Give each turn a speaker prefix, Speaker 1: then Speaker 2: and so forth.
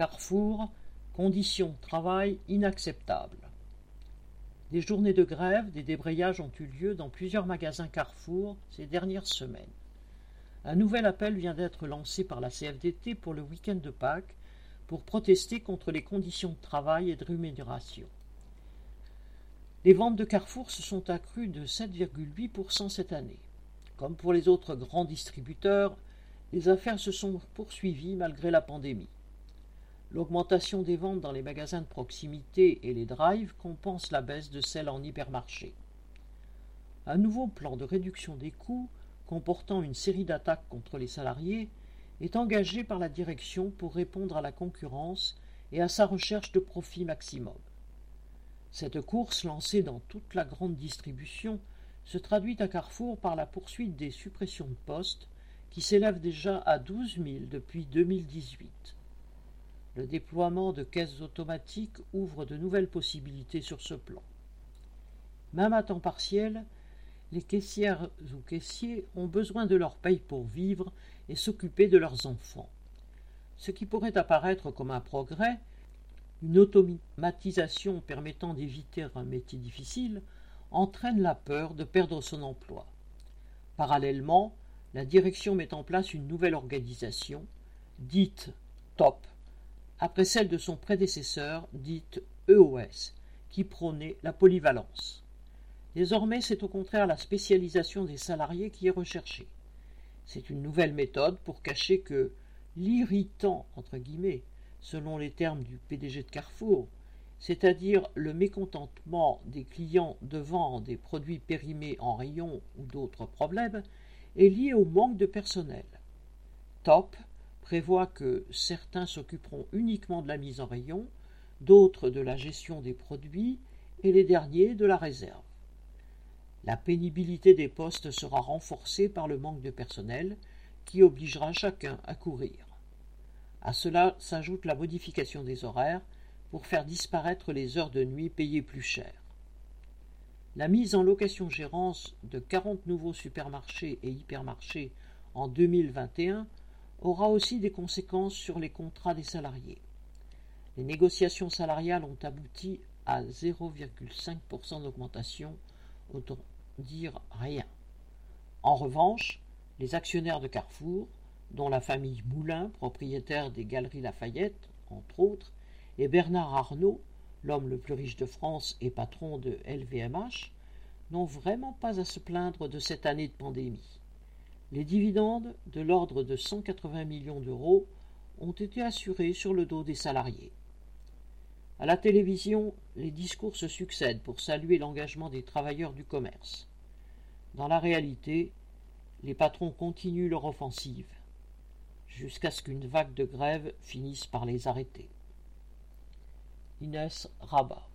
Speaker 1: Carrefour, conditions de travail inacceptables. Des journées de grève, des débrayages ont eu lieu dans plusieurs magasins Carrefour ces dernières semaines. Un nouvel appel vient d'être lancé par la CFDT pour le week-end de Pâques pour protester contre les conditions de travail et de rémunération. Les ventes de Carrefour se sont accrues de 7,8% cette année. Comme pour les autres grands distributeurs, les affaires se sont poursuivies malgré la pandémie. L'augmentation des ventes dans les magasins de proximité et les drives compense la baisse de celles en hypermarché. Un nouveau plan de réduction des coûts, comportant une série d'attaques contre les salariés, est engagé par la direction pour répondre à la concurrence et à sa recherche de profit maximum. Cette course lancée dans toute la grande distribution se traduit à Carrefour par la poursuite des suppressions de postes qui s'élèvent déjà à 12 000 depuis 2018. Le déploiement de caisses automatiques ouvre de nouvelles possibilités sur ce plan. Même à temps partiel, les caissières ou caissiers ont besoin de leur paye pour vivre et s'occuper de leurs enfants. Ce qui pourrait apparaître comme un progrès, une automatisation permettant d'éviter un métier difficile, entraîne la peur de perdre son emploi. Parallèlement, la direction met en place une nouvelle organisation, dite TOP, après celle de son prédécesseur, dite EOS, qui prônait la polyvalence. Désormais, c'est au contraire la spécialisation des salariés qui est recherchée. C'est une nouvelle méthode pour cacher que l'irritant, entre guillemets, selon les termes du PDG de Carrefour, c'est-à-dire le mécontentement des clients devant des produits périmés en rayon ou d'autres problèmes, est lié au manque de personnel. Top prévoit que certains s'occuperont uniquement de la mise en rayon, d'autres de la gestion des produits et les derniers de la réserve. La pénibilité des postes sera renforcée par le manque de personnel qui obligera chacun à courir. À cela s'ajoute la modification des horaires pour faire disparaître les heures de nuit payées plus cher. La mise en location-gérance de 40 nouveaux supermarchés et hypermarchés en 2021 aura aussi des conséquences sur les contrats des salariés. Les négociations salariales ont abouti à 0,5% d'augmentation, autant dire rien. En revanche, les actionnaires de Carrefour, dont la famille Moulin, propriétaire des Galeries Lafayette, entre autres, et Bernard Arnault, l'homme le plus riche de France et patron de LVMH, n'ont vraiment pas à se plaindre de cette année de pandémie. Les dividendes, de l'ordre de 180 millions d'euros, ont été assurés sur le dos des salariés. À la télévision, les discours se succèdent pour saluer l'engagement des travailleurs du commerce. Dans la réalité, les patrons continuent leur offensive, jusqu'à ce qu'une vague de grève finisse par les arrêter. Inès Rabat